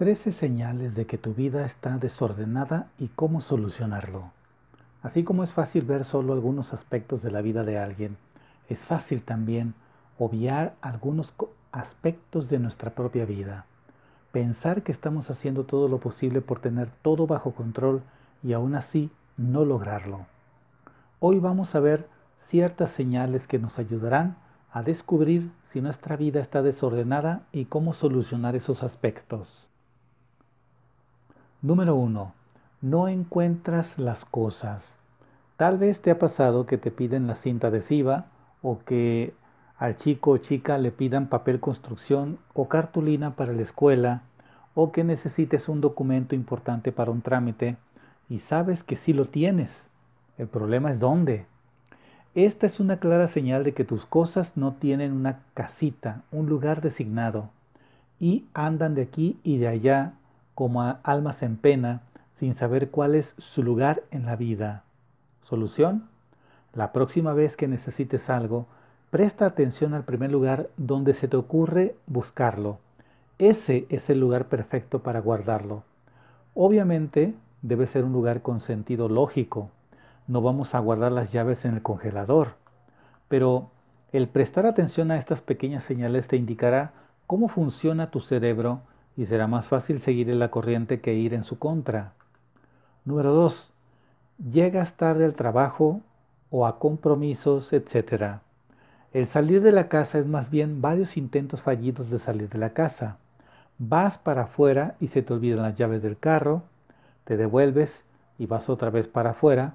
13 señales de que tu vida está desordenada y cómo solucionarlo. Así como es fácil ver solo algunos aspectos de la vida de alguien, es fácil también obviar algunos aspectos de nuestra propia vida. Pensar que estamos haciendo todo lo posible por tener todo bajo control y aún así no lograrlo. Hoy vamos a ver ciertas señales que nos ayudarán a descubrir si nuestra vida está desordenada y cómo solucionar esos aspectos. Número 1. No encuentras las cosas. Tal vez te ha pasado que te piden la cinta adhesiva o que al chico o chica le pidan papel construcción o cartulina para la escuela o que necesites un documento importante para un trámite y sabes que sí lo tienes. El problema es dónde. Esta es una clara señal de que tus cosas no tienen una casita, un lugar designado, y andan de aquí y de allá como almas en pena, sin saber cuál es su lugar en la vida. Solución. La próxima vez que necesites algo, presta atención al primer lugar donde se te ocurre buscarlo. Ese es el lugar perfecto para guardarlo. Obviamente debe ser un lugar con sentido lógico. No vamos a guardar las llaves en el congelador. Pero el prestar atención a estas pequeñas señales te indicará cómo funciona tu cerebro y será más fácil seguir en la corriente que ir en su contra. Número 2. Llegas tarde al trabajo o a compromisos, etc. El salir de la casa es más bien varios intentos fallidos de salir de la casa. Vas para afuera y se te olvidan las llaves del carro, te devuelves y vas otra vez para afuera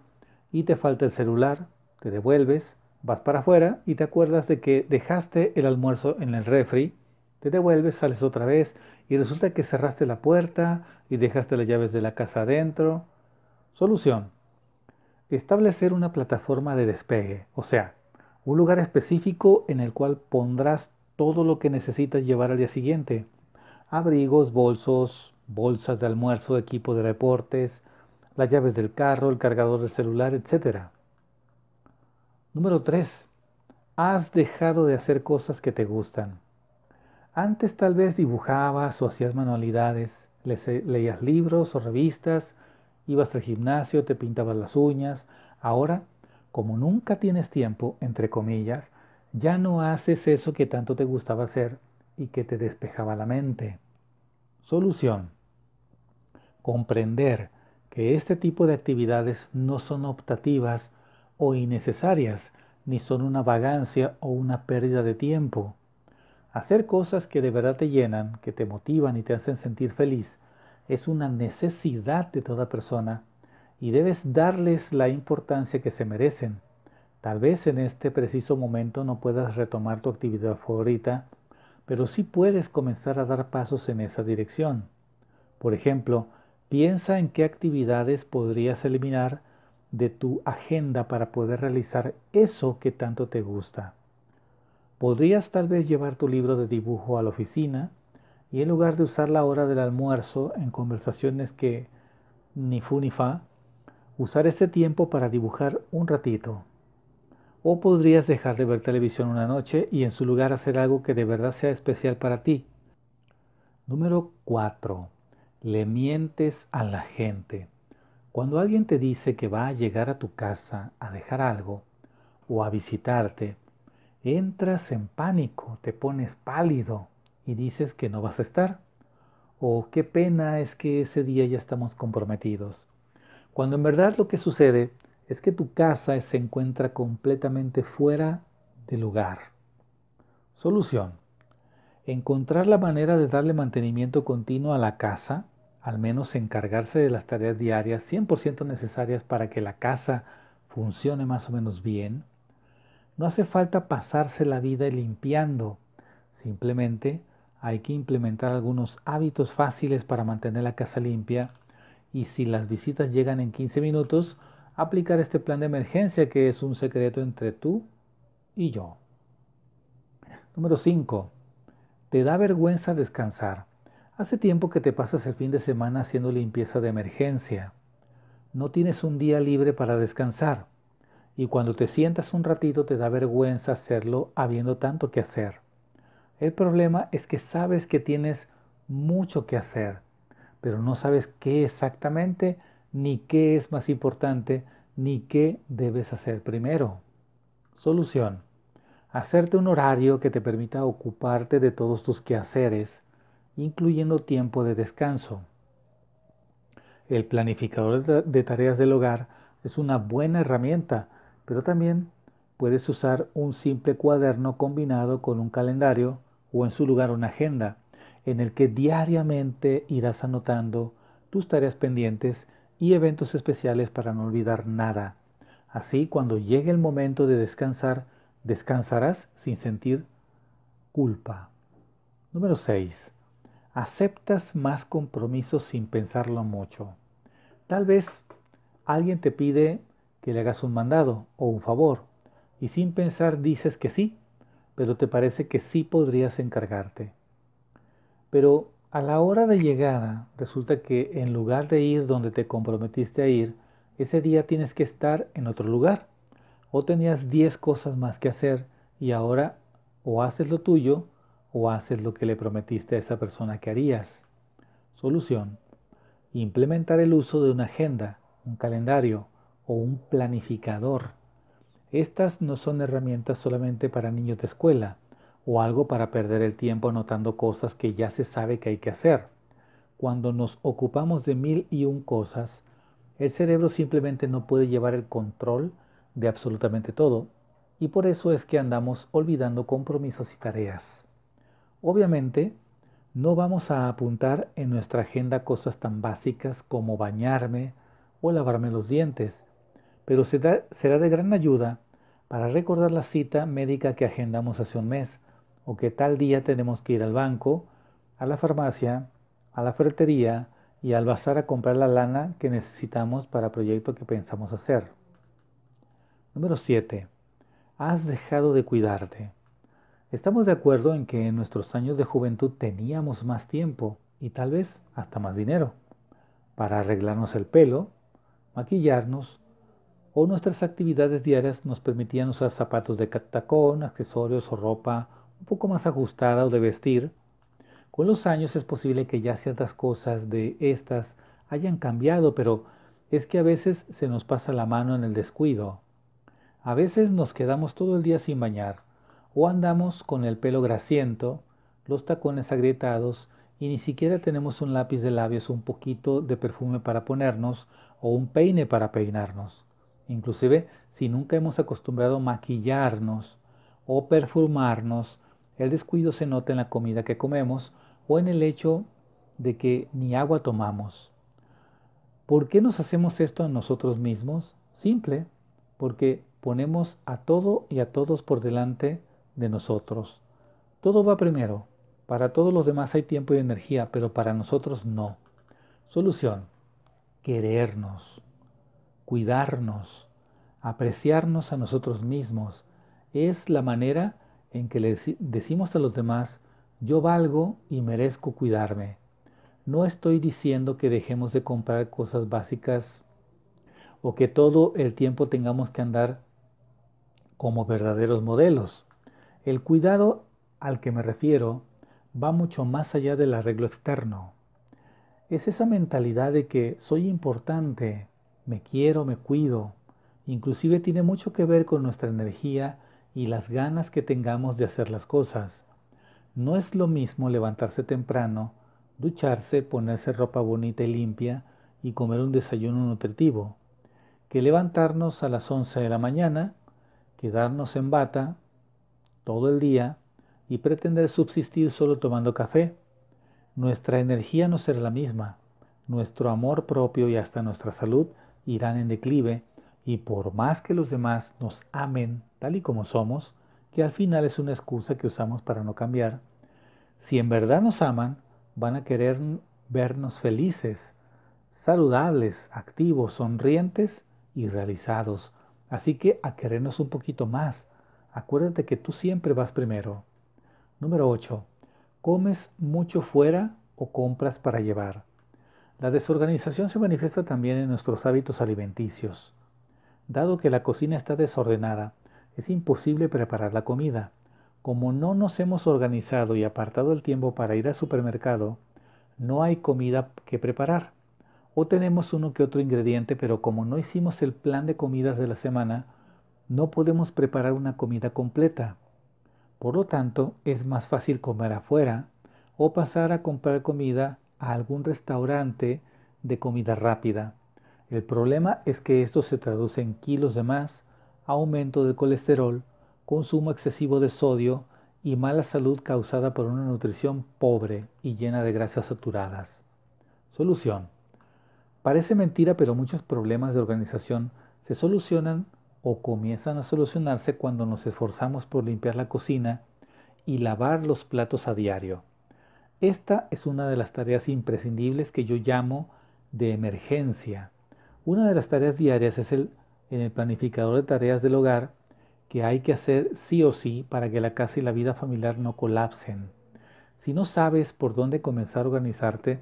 y te falta el celular, te devuelves, vas para afuera y te acuerdas de que dejaste el almuerzo en el refri, te devuelves, sales otra vez y resulta que cerraste la puerta y dejaste las llaves de la casa adentro. Solución. Establecer una plataforma de despegue, o sea, un lugar específico en el cual pondrás todo lo que necesitas llevar al día siguiente. Abrigos, bolsos, bolsas de almuerzo, equipo de deportes, las llaves del carro, el cargador del celular, etc. Número 3. Has dejado de hacer cosas que te gustan. Antes tal vez dibujabas o hacías manualidades, leías libros o revistas, ibas al gimnasio, te pintabas las uñas. Ahora, como nunca tienes tiempo, entre comillas, ya no haces eso que tanto te gustaba hacer y que te despejaba la mente. Solución. Comprender que este tipo de actividades no son optativas o innecesarias, ni son una vagancia o una pérdida de tiempo. Hacer cosas que de verdad te llenan, que te motivan y te hacen sentir feliz, es una necesidad de toda persona y debes darles la importancia que se merecen. Tal vez en este preciso momento no puedas retomar tu actividad favorita, pero sí puedes comenzar a dar pasos en esa dirección. Por ejemplo, piensa en qué actividades podrías eliminar de tu agenda para poder realizar eso que tanto te gusta. Podrías tal vez llevar tu libro de dibujo a la oficina y en lugar de usar la hora del almuerzo en conversaciones que ni fu ni fa, usar este tiempo para dibujar un ratito. O podrías dejar de ver televisión una noche y en su lugar hacer algo que de verdad sea especial para ti. Número 4. Le mientes a la gente. Cuando alguien te dice que va a llegar a tu casa a dejar algo o a visitarte, entras en pánico, te pones pálido y dices que no vas a estar. O qué pena es que ese día ya estamos comprometidos. Cuando en verdad lo que sucede es que tu casa se encuentra completamente fuera de lugar. Solución. Encontrar la manera de darle mantenimiento continuo a la casa, al menos encargarse de las tareas diarias 100% necesarias para que la casa funcione más o menos bien, no hace falta pasarse la vida limpiando, simplemente hay que implementar algunos hábitos fáciles para mantener la casa limpia y si las visitas llegan en 15 minutos, aplicar este plan de emergencia que es un secreto entre tú y yo. Número 5. Te da vergüenza descansar. Hace tiempo que te pasas el fin de semana haciendo limpieza de emergencia. No tienes un día libre para descansar y cuando te sientas un ratito te da vergüenza hacerlo habiendo tanto que hacer. El problema es que sabes que tienes mucho que hacer pero no sabes qué exactamente, ni qué es más importante, ni qué debes hacer primero. Solución. Hacerte un horario que te permita ocuparte de todos tus quehaceres, incluyendo tiempo de descanso. El planificador de tareas del hogar es una buena herramienta, pero también puedes usar un simple cuaderno combinado con un calendario o en su lugar una agenda en el que diariamente irás anotando tus tareas pendientes y eventos especiales para no olvidar nada. Así, cuando llegue el momento de descansar, descansarás sin sentir culpa. Número 6. Aceptas más compromisos sin pensarlo mucho. Tal vez alguien te pide que le hagas un mandado o un favor y sin pensar dices que sí, pero te parece que sí podrías encargarte. Pero a la hora de llegada resulta que en lugar de ir donde te comprometiste a ir, ese día tienes que estar en otro lugar. O tenías 10 cosas más que hacer y ahora o haces lo tuyo o haces lo que le prometiste a esa persona que harías. Solución. Implementar el uso de una agenda, un calendario o un planificador. Estas no son herramientas solamente para niños de escuela o algo para perder el tiempo anotando cosas que ya se sabe que hay que hacer. Cuando nos ocupamos de mil y un cosas, el cerebro simplemente no puede llevar el control de absolutamente todo, y por eso es que andamos olvidando compromisos y tareas. Obviamente, no vamos a apuntar en nuestra agenda cosas tan básicas como bañarme o lavarme los dientes, pero será, de gran ayuda para recordar la cita médica que agendamos hace un mes o que tal día tenemos que ir al banco, a la farmacia, a la ferretería y al bazar a comprar la lana que necesitamos para el proyecto que pensamos hacer. Número 7. Has dejado de cuidarte. Estamos de acuerdo en que en nuestros años de juventud teníamos más tiempo y tal vez hasta más dinero para arreglarnos el pelo, maquillarnos o nuestras actividades diarias nos permitían usar zapatos de tacón, accesorios o ropa un poco más ajustada o de vestir, con los años es posible que ya ciertas cosas de estas hayan cambiado, pero es que a veces se nos pasa la mano en el descuido. A veces nos quedamos todo el día sin bañar, o andamos con el pelo grasiento, los tacones agrietados, y ni siquiera tenemos un lápiz de labios, un poquito de perfume para ponernos, o un peine para peinarnos. Inclusive, si nunca hemos acostumbrado maquillarnos o perfumarnos, el descuido se nota en la comida que comemos o en el hecho de que ni agua tomamos. ¿Por qué nos hacemos esto a nosotros mismos? Simple, porque ponemos a todo y a todos por delante de nosotros. Todo va primero. Para todos los demás hay tiempo y energía, pero para nosotros no. Solución. Querernos, cuidarnos, apreciarnos a nosotros mismos. Es la manera en que le decimos a los demás, yo valgo y merezco cuidarme. No estoy diciendo que dejemos de comprar cosas básicas o que todo el tiempo tengamos que andar como verdaderos modelos. El cuidado al que me refiero va mucho más allá del arreglo externo. Es esa mentalidad de que soy importante, me quiero, me cuido. Inclusive tiene mucho que ver con nuestra energía y las ganas que tengamos de hacer las cosas. No es lo mismo levantarse temprano, ducharse, ponerse ropa bonita y limpia y comer un desayuno nutritivo, que levantarnos a las 11 de la mañana, quedarnos en bata todo el día y pretender subsistir solo tomando café. Nuestra energía no será la misma, nuestro amor propio y hasta nuestra salud irán en declive y por más que los demás nos amen tal y como somos, que al final es una excusa que usamos para no cambiar, si en verdad nos aman, van a querer vernos felices, saludables, activos, sonrientes y realizados. Así que a querernos un poquito más. Acuérdate que tú siempre vas primero. Número 8. ¿Comes mucho fuera o compras para llevar? La desorganización se manifiesta también en nuestros hábitos alimenticios. Dado que la cocina está desordenada, es imposible preparar la comida. Como no nos hemos organizado y apartado el tiempo para ir al supermercado, no hay comida que preparar. O tenemos uno que otro ingrediente, pero como no hicimos el plan de comidas de la semana, no podemos preparar una comida completa. Por lo tanto, es más fácil comer afuera o pasar a comprar comida a algún restaurante de comida rápida. El problema es que esto se traduce en kilos de más, aumento del colesterol, consumo excesivo de sodio y mala salud causada por una nutrición pobre y llena de grasas saturadas. Solución. Parece mentira, pero muchos problemas de organización se solucionan o comienzan a solucionarse cuando nos esforzamos por limpiar la cocina y lavar los platos a diario. Esta es una de las tareas imprescindibles que yo llamo de emergencia. Una de las tareas diarias es el en el planificador de tareas del hogar que hay que hacer sí o sí para que la casa y la vida familiar no colapsen. Si no sabes por dónde comenzar a organizarte,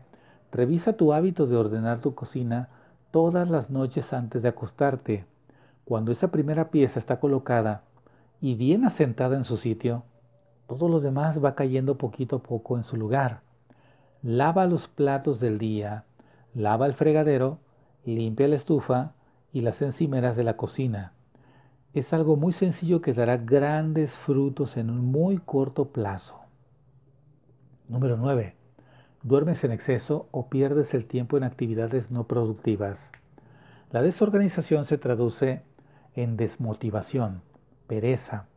revisa tu hábito de ordenar tu cocina todas las noches antes de acostarte. Cuando esa primera pieza está colocada y bien asentada en su sitio, todo lo demás va cayendo poquito a poco en su lugar. Lava los platos del día, lava el fregadero, limpia la estufa y las encimeras de la cocina es algo muy sencillo que dará grandes frutos en un muy corto plazo. Número 9. Duermes en exceso o pierdes el tiempo en actividades no productivas. La desorganización se traduce en desmotivación, pereza,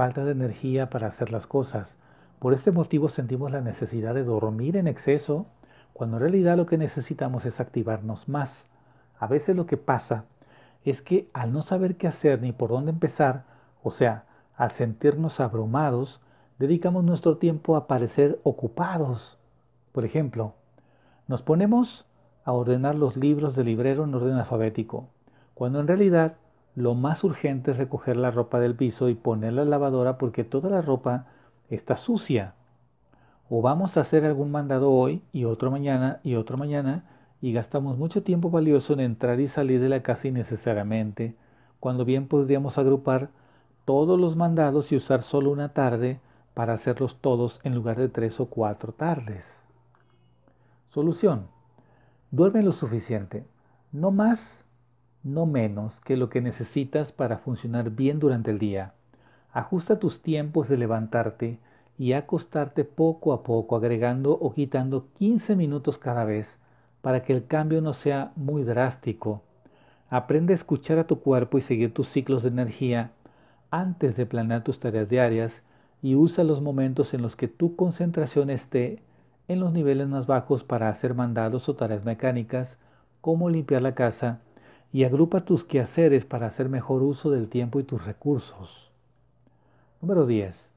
falta de energía para hacer las cosas. Por este motivo sentimos la necesidad de dormir en exceso, cuando en realidad lo que necesitamos es activarnos más. A veces lo que pasa es que al no saber qué hacer ni por dónde empezar, o sea, al sentirnos abrumados, dedicamos nuestro tiempo a parecer ocupados. Por ejemplo, nos ponemos a ordenar los libros del librero en orden alfabético, cuando en realidad lo más urgente es recoger la ropa del piso y ponerla en la lavadora porque toda la ropa está sucia. O vamos a hacer algún mandado hoy y otro mañana y otro mañana y gastamos mucho tiempo valioso en entrar y salir de la casa innecesariamente, cuando bien podríamos agrupar todos los mandados y usar solo una tarde para hacerlos todos en lugar de tres o cuatro tardes. Solución. Duerme lo suficiente, no más, no menos que lo que necesitas para funcionar bien durante el día. Ajusta tus tiempos de levantarte y acostarte poco a poco, agregando o quitando 15 minutos cada vez para que el cambio no sea muy drástico. Aprende a escuchar a tu cuerpo y seguir tus ciclos de energía antes de planear tus tareas diarias y usa los momentos en los que tu concentración esté en los niveles más bajos para hacer mandados o tareas mecánicas como limpiar la casa y agrupa tus quehaceres para hacer mejor uso del tiempo y tus recursos. Número 10.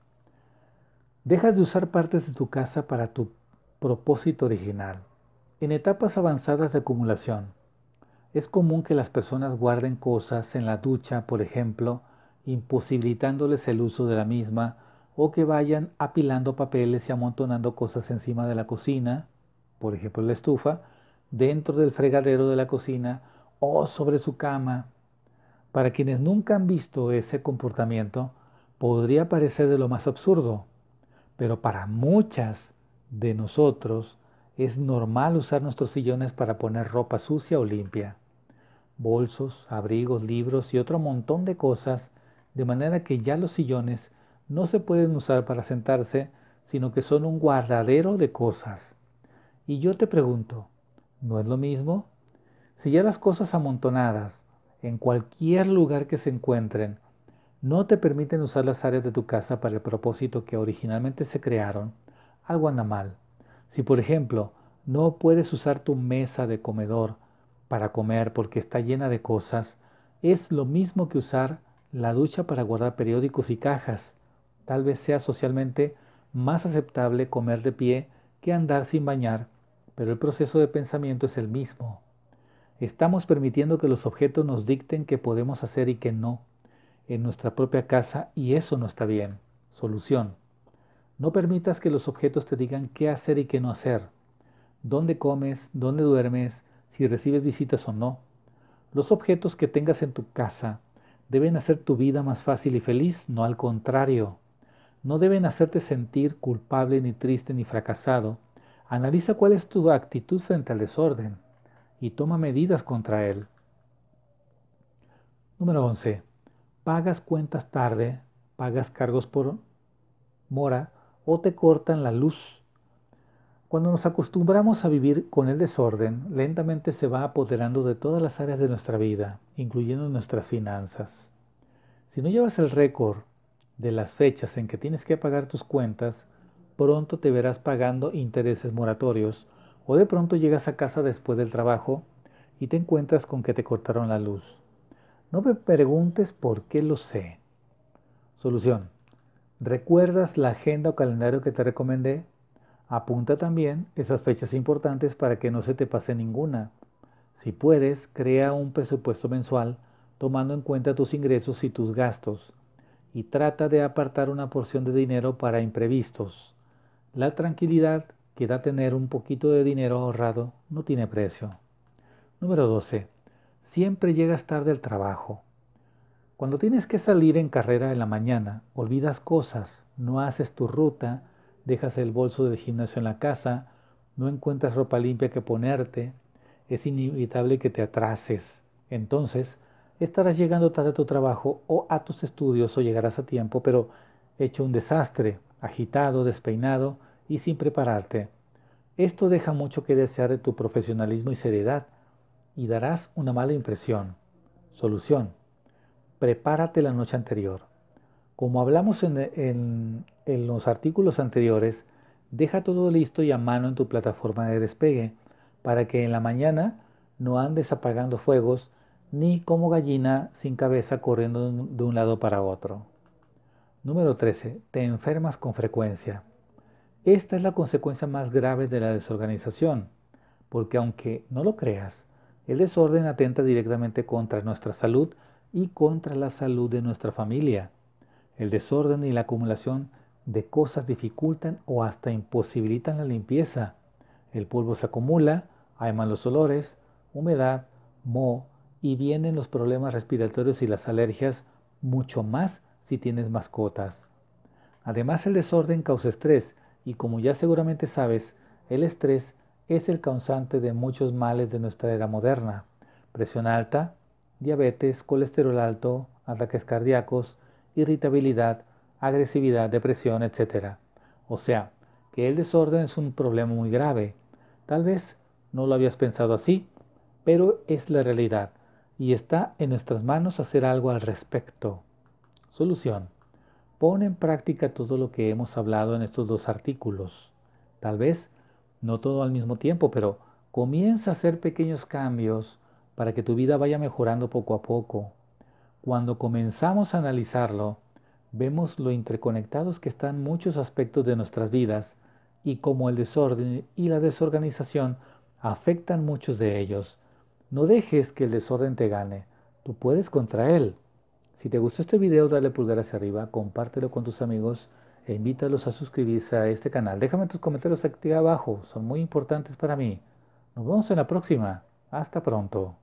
Dejas de usar partes de tu casa para tu propósito original. En etapas avanzadas de acumulación, es común que las personas guarden cosas en la ducha, por ejemplo, imposibilitándoles el uso de la misma, o que vayan apilando papeles y amontonando cosas encima de la cocina, por ejemplo la estufa, dentro del fregadero de la cocina o sobre su cama. Para quienes nunca han visto ese comportamiento, podría parecer de lo más absurdo, pero para muchas de nosotros es normal usar nuestros sillones para poner ropa sucia o limpia, bolsos, abrigos, libros y otro montón de cosas, de manera que ya los sillones no se pueden usar para sentarse, sino que son un guardadero de cosas. Y yo te pregunto, ¿no es lo mismo? Si ya las cosas amontonadas, en cualquier lugar que se encuentren, no te permiten usar las áreas de tu casa para el propósito que originalmente se crearon, algo anda mal. Si por ejemplo no puedes usar tu mesa de comedor para comer porque está llena de cosas, es lo mismo que usar la ducha para guardar periódicos y cajas. Tal vez sea socialmente más aceptable comer de pie que andar sin bañar, pero el proceso de pensamiento es el mismo. Estamos permitiendo que los objetos nos dicten qué podemos hacer y qué no en nuestra propia casa y eso no está bien. Solución. No permitas que los objetos te digan qué hacer y qué no hacer, dónde comes, dónde duermes, si recibes visitas o no. Los objetos que tengas en tu casa deben hacer tu vida más fácil y feliz, no al contrario. No deben hacerte sentir culpable ni triste ni fracasado, Analiza cuál es tu actitud frente al desorden y toma medidas contra él. Número 11. Pagas cuentas tarde, pagas cargos por mora o te cortan la luz. Cuando nos acostumbramos a vivir con el desorden, lentamente se va apoderando de todas las áreas de nuestra vida, incluyendo nuestras finanzas. Si no llevas el récord de las fechas en que tienes que pagar tus cuentas, pronto te verás pagando intereses moratorios o de pronto llegas a casa después del trabajo y te encuentras con que te cortaron la luz. No me preguntes por qué lo sé. Solución. ¿Recuerdas la agenda o calendario que te recomendé? Apunta también esas fechas importantes para que no se te pase ninguna. Si puedes, crea un presupuesto mensual tomando en cuenta tus ingresos y tus gastos y trata de apartar una porción de dinero para imprevistos. La tranquilidad que da tener un poquito de dinero ahorrado no tiene precio. Número 12. Siempre llegas tarde al trabajo. Cuando tienes que salir en carrera en la mañana, olvidas cosas, no haces tu ruta, dejas el bolso del gimnasio en la casa, no encuentras ropa limpia que ponerte, es inevitable que te atrases. Entonces, estarás llegando tarde a tu trabajo o a tus estudios o llegarás a tiempo, pero hecho un desastre, agitado, despeinado y sin prepararte. Esto deja mucho que desear de tu profesionalismo y seriedad y darás una mala impresión. Solución. Prepárate la noche anterior. Como hablamos en, en los artículos anteriores, deja todo listo y a mano en tu plataforma de despegue para que en la mañana no andes apagando fuegos ni como gallina sin cabeza corriendo de un lado para otro. Número 13. Te enfermas con frecuencia. Esta es la consecuencia más grave de la desorganización, porque aunque no lo creas, el desorden atenta directamente contra nuestra salud y contra la salud de nuestra familia. El desorden y la acumulación de cosas dificultan o hasta imposibilitan la limpieza. El polvo se acumula, hay malos olores, humedad, moho y vienen los problemas respiratorios y las alergias mucho más si tienes mascotas. Además el desorden causa estrés y como ya seguramente sabes, el estrés es el causante de muchos males de nuestra era moderna. Presión alta, diabetes, colesterol alto, ataques cardíacos, irritabilidad, agresividad, depresión, etc. O sea, que el desorden es un problema muy grave. Tal vez no lo habías pensado así, pero es la realidad y está en nuestras manos hacer algo al respecto. Solución. Pon en práctica todo lo que hemos hablado en estos dos artículos. Tal vez no todo al mismo tiempo, pero comienza a hacer pequeños cambios para que tu vida vaya mejorando poco a poco. Cuando comenzamos a analizarlo, vemos lo interconectados que están muchos aspectos de nuestras vidas y cómo el desorden y la desorganización afectan muchos de ellos. No dejes que el desorden te gane, tú puedes contra él. Si te gustó este video, dale pulgar hacia arriba, compártelo con tus amigos e invítalos a suscribirse a este canal. Déjame tus comentarios aquí abajo, son muy importantes para mí. Nos vemos en la próxima. Hasta pronto.